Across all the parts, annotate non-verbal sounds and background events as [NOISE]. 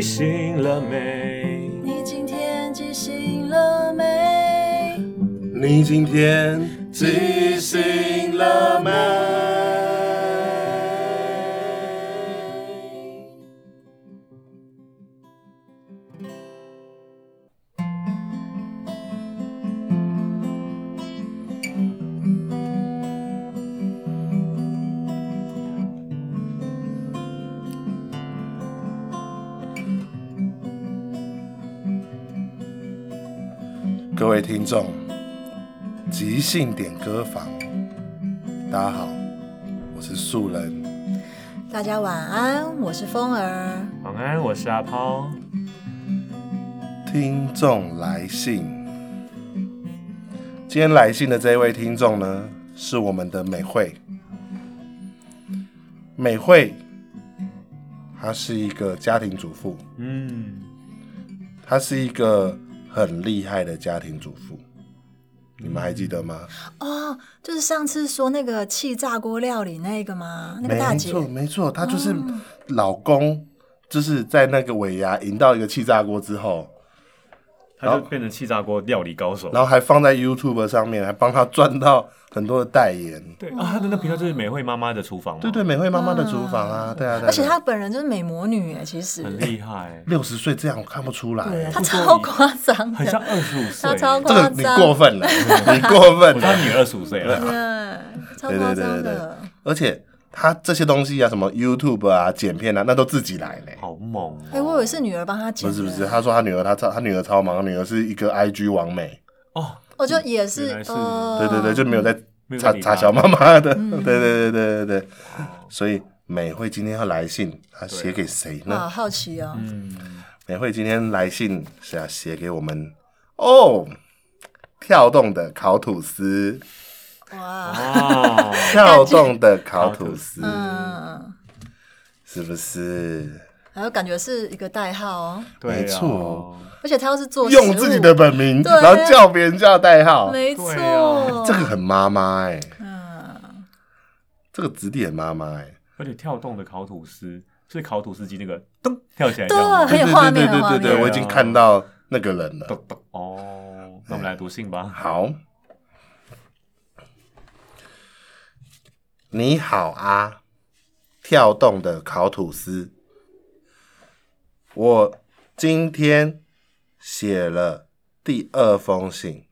记醒了没？你今天记醒了没？你今天记醒了没？各位听众，即兴点歌房，大家好，我是素人。大家晚安，我是风儿。晚安，我是阿抛。听众来信，今天来信的这一位听众呢，是我们的美惠。美惠，她是一个家庭主妇。嗯，她是一个。很厉害的家庭主妇，你们还记得吗？哦，就是上次说那个气炸锅料理那个吗？那个大姐，没错，没错，她就是老公，就是在那个尾牙赢到一个气炸锅之后。他就变成气炸锅料理高手，然后还放在 YouTube 上面，还帮他赚到很多的代言。对啊，他的那频道就是美惠妈妈的厨房。对对，美惠妈妈的厨房啊，对啊。而且她本人就是美魔女哎，其实很厉害。六十岁这样我看不出来，她超夸张，很像二十五岁。她超夸张，这个你过分了，你过分了。她女儿二十五岁了，对，超夸张的。而且。他这些东西啊，什么 YouTube 啊、剪片啊，那都自己来嘞，好猛！哎，我以为是女儿帮他剪。不是不是，他说他女儿他超他女儿超忙，女儿是一个 IG 王美哦，我就也是，对对对，就没有在查查小妈妈的，对对对对对对。所以美惠今天要来信，她写给谁呢？啊，好奇哦。嗯，美惠今天来信是要写给我们哦，跳动的烤吐司。哇！跳动的烤吐司，嗯，是不是？还有感觉是一个代号哦，没错。而且他又是做用自己的本名，然后叫别人叫代号，没错。这个很妈妈哎，嗯，这个指点妈妈哎。而且跳动的烤吐司，所以烤吐司机那个噔跳起来，对，很有画面，对对对对，我已经看到那个人了。哦，那我们来读信吧。好。你好啊，跳动的烤吐司。我今天写了第二封信，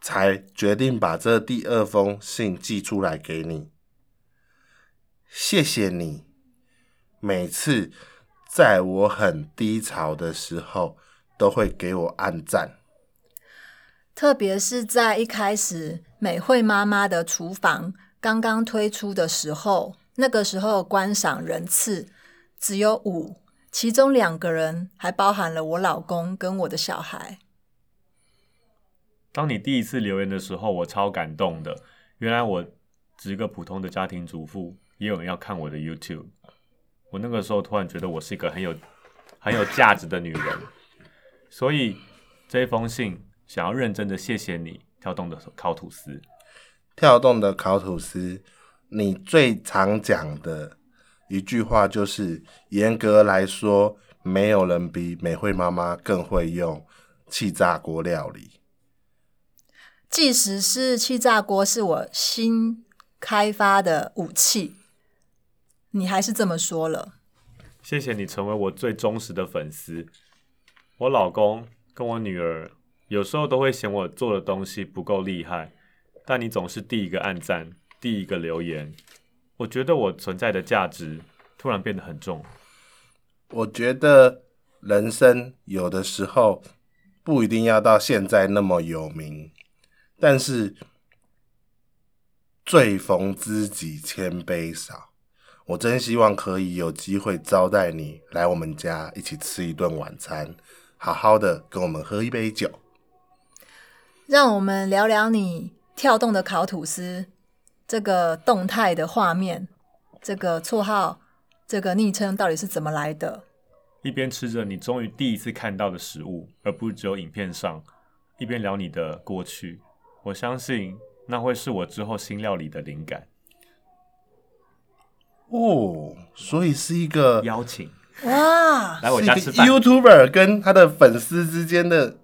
才决定把这第二封信寄出来给你。谢谢你，每次在我很低潮的时候，都会给我按赞。特别是在一开始，美惠妈妈的厨房。刚刚推出的时候，那个时候观赏人次只有五，其中两个人还包含了我老公跟我的小孩。当你第一次留言的时候，我超感动的。原来我只是个普通的家庭主妇，也有人要看我的 YouTube。我那个时候突然觉得我是一个很有很有价值的女人，所以这封信想要认真的谢谢你，跳动的烤吐司。跳动的烤吐司，你最常讲的一句话就是：严格来说，没有人比美惠妈妈更会用气炸锅料理。即使是气炸锅是我新开发的武器，你还是这么说了。谢谢你成为我最忠实的粉丝。我老公跟我女儿有时候都会嫌我做的东西不够厉害。但你总是第一个按赞，第一个留言，我觉得我存在的价值突然变得很重。我觉得人生有的时候不一定要到现在那么有名，但是最逢知己千杯少。我真希望可以有机会招待你来我们家一起吃一顿晚餐，好好的跟我们喝一杯酒。让我们聊聊你。跳动的烤吐司，这个动态的画面，这个绰号，这个昵称到底是怎么来的？一边吃着你终于第一次看到的食物，而不是只有影片上，一边聊你的过去。我相信那会是我之后新料理的灵感。哦，所以是一个邀请哇，来我家吃饭。YouTuber 跟他的粉丝之间的，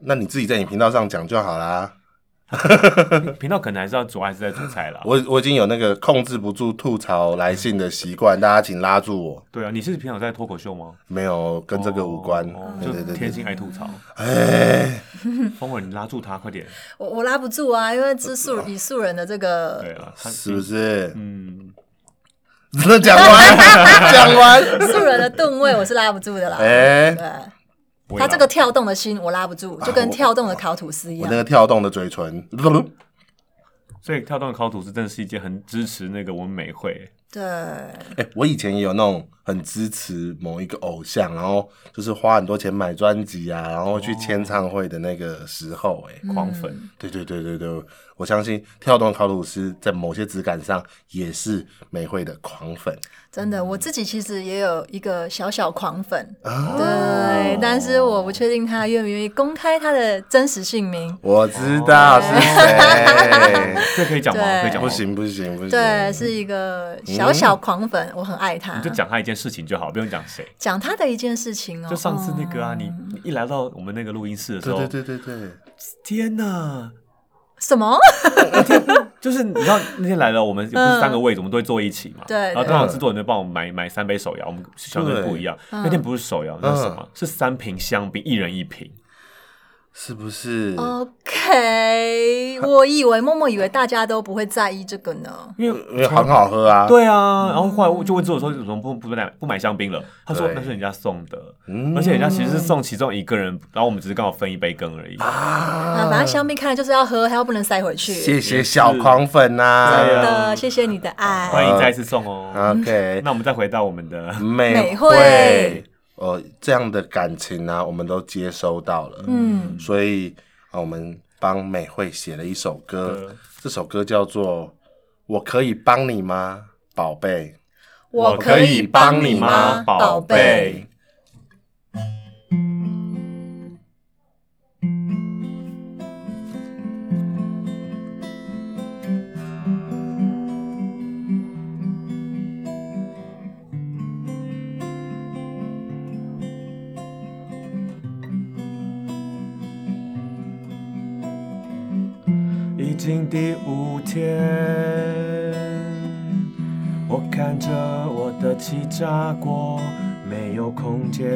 那你自己在你频道上讲就好啦。[LAUGHS] 频道可能还是要煮，还是在煮菜啦。我我已经有那个控制不住吐槽来信的习惯，大家请拉住我。对啊，你是平常在脱口秀吗？没有跟这个无关，哦对对对对。就天性爱吐槽。哎，风儿，你拉住他，快点。我我拉不住啊，因为这素以素人的这个对啊，是不？是？嗯，真 [LAUGHS] 的讲完，讲完。素人的吨位，我是拉不住的啦。哎对，他这个跳动的心我拉不住，就跟跳动的烤吐司一样。我那个跳动的嘴唇，所以跳动的烤吐司真的是一件很支持那个我们美会。对，哎，我以前也有那种很支持某一个偶像，然后就是花很多钱买专辑啊，然后去签唱会的那个时候，哎，狂粉，对对对对对，我相信跳动考鲁斯在某些质感上也是美惠的狂粉。真的，我自己其实也有一个小小狂粉，啊对，但是我不确定他愿不愿意公开他的真实姓名。我知道是谁，[LAUGHS] 这可以讲吗？可以讲不。行不行不行，对，是一个小小狂粉，我很爱他。你就讲他一件事情就好，不用讲谁。讲他的一件事情哦。就上次那个啊，嗯你你一来到我们那个录音室的时候，对对对对对，天哪！什么？就是你知道那天来了，我们不是三个位置，我们都会坐一起嘛。对然后刚好制作人就帮我们买买三杯手摇，我们小人不一样。那天不是手摇，那是什么？是三瓶香槟，一人一瓶。是不是？哦 OK，我以为默默以为大家都不会在意这个呢。因为因为很好喝啊。对啊，然后后来我就问制作人说，怎么不不买不买香槟了？他说那是人家送的，嗯而且人家其实是送其中一个人，然后我们只是刚好分一杯羹而已。啊，反正香槟看来就是要喝，他又不能塞回去。谢谢小狂粉呐、真对啊的，谢谢你的爱。欢迎再次送哦。OK，那我们再回到我们的美美会会，呃，这样的感情呢、啊，我们都接收到了。嗯，所以啊，我们帮美惠写了一首歌，歌这首歌叫做《我可以帮你吗，宝贝》。我可以帮你吗，宝贝？经第五天，我看着我的气炸锅，没有空间，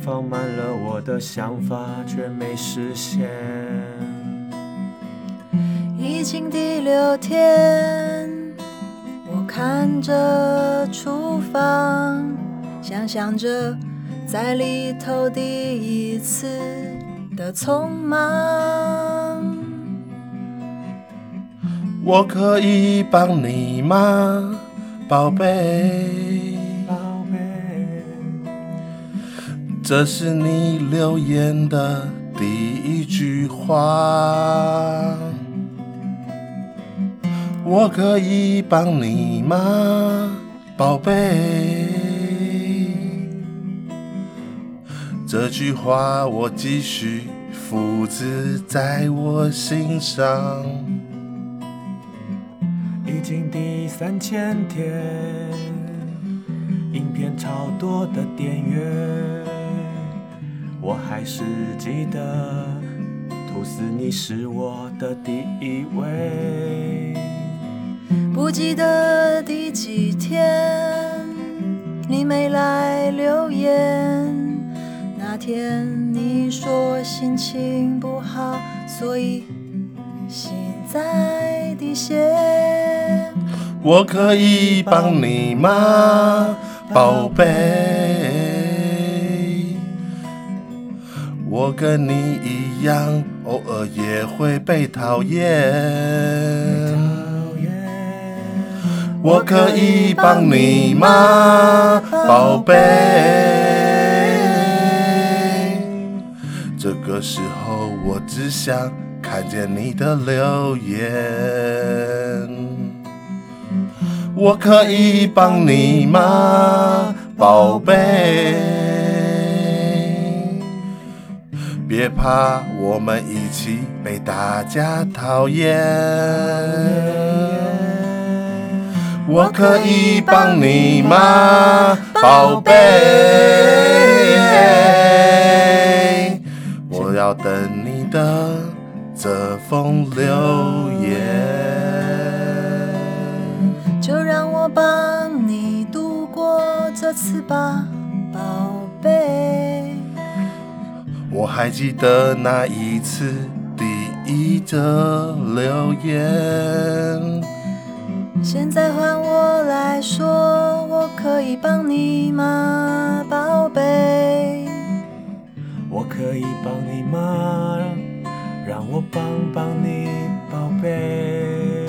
放慢了我的想法，却没实现。已经第六天，我看着厨房，想象着在里头第一次的匆忙。我可以帮你吗，宝贝？宝贝，这是你留言的第一句话。我可以帮你吗，宝贝？这句话我继续复制在我心上。已经第三千天，影片超多的点阅，我还是记得吐司你是我的第一位。不记得第几天你没来留言，那天你说心情不好，所以心在滴血。我可以帮你吗，宝贝？我跟你一样，偶尔也会被讨厌。我可以帮你吗，宝贝？这个时候，我只想看见你的留言。我可以帮你吗，宝贝？别怕，我们一起被大家讨厌。我可以帮你吗，宝贝？还记得那一次第一则留言。现在换我来说，我可以帮你吗，宝贝？我可以帮你吗？让我帮帮你，宝贝。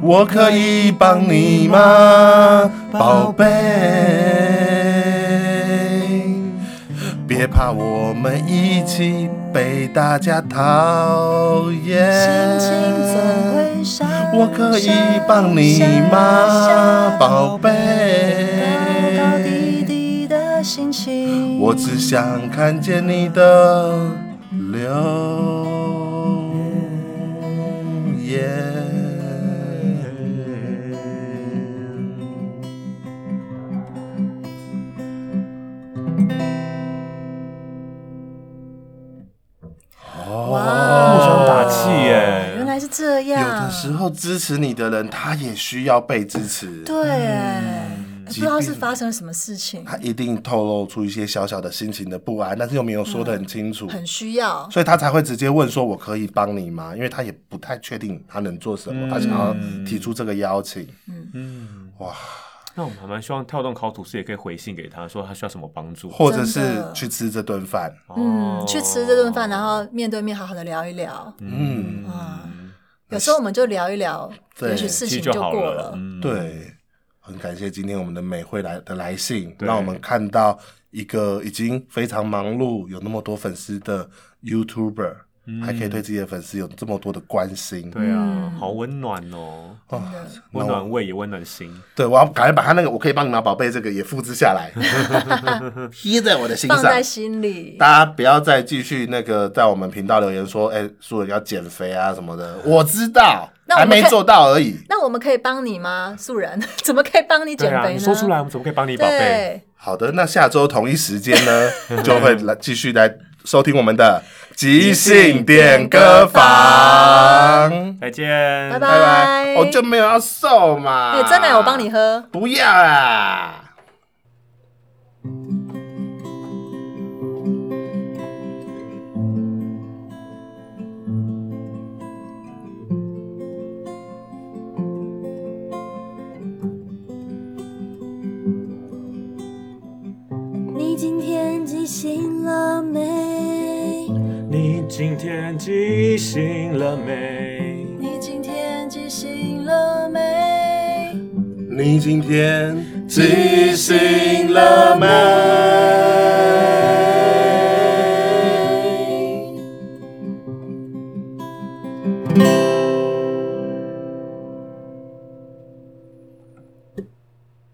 我可以帮你吗，宝贝？怕，我们一起被大家讨厌。我可以帮你吗，宝贝？我只想看见你的留这样，有的时候支持你的人，他也需要被支持。对，嗯、不知道是发生了什么事情，他一定透露出一些小小的心情的不安，但是又没有说的很清楚，嗯、很需要，所以他才会直接问说：“我可以帮你吗？”因为他也不太确定他能做什么，嗯、他想要提出这个邀请。嗯。嗯，哇，那我们还蛮希望跳动烤吐司也可以回信给他说他需要什么帮助，或者是去吃这顿饭。嗯，去吃这顿饭，然后面对面好好的聊一聊。嗯啊。有时候我们就聊一聊，也许事情就过了。对，很感谢今天我们的美惠来的来信，对让我们看到一个已经非常忙碌、有那么多粉丝的 YouTuber。还可以对自己的粉丝有这么多的关心，对啊，好温暖哦，温暖胃也温暖心。对，我要赶快把他那个“我可以帮你拿宝贝”这个也复制下来，[LAUGHS] 贴在我的心上，放在心里。大家不要再继续那个在我们频道留言说：“哎，素人要减肥啊什么的。”我知道，还没做到而已。那我们可以帮你吗？素人 [LAUGHS] 怎么可以帮你减肥呢？说出来，我们怎么可以帮你宝贝？好的，那下周同一时间呢，[LAUGHS] 就会来继续来收听我们的。即兴点歌房，再见，拜拜。我就没有要瘦嘛。哎，真的，我帮你喝。不要啦。今天记醒了没？你今天记醒了没？你今天记醒了没？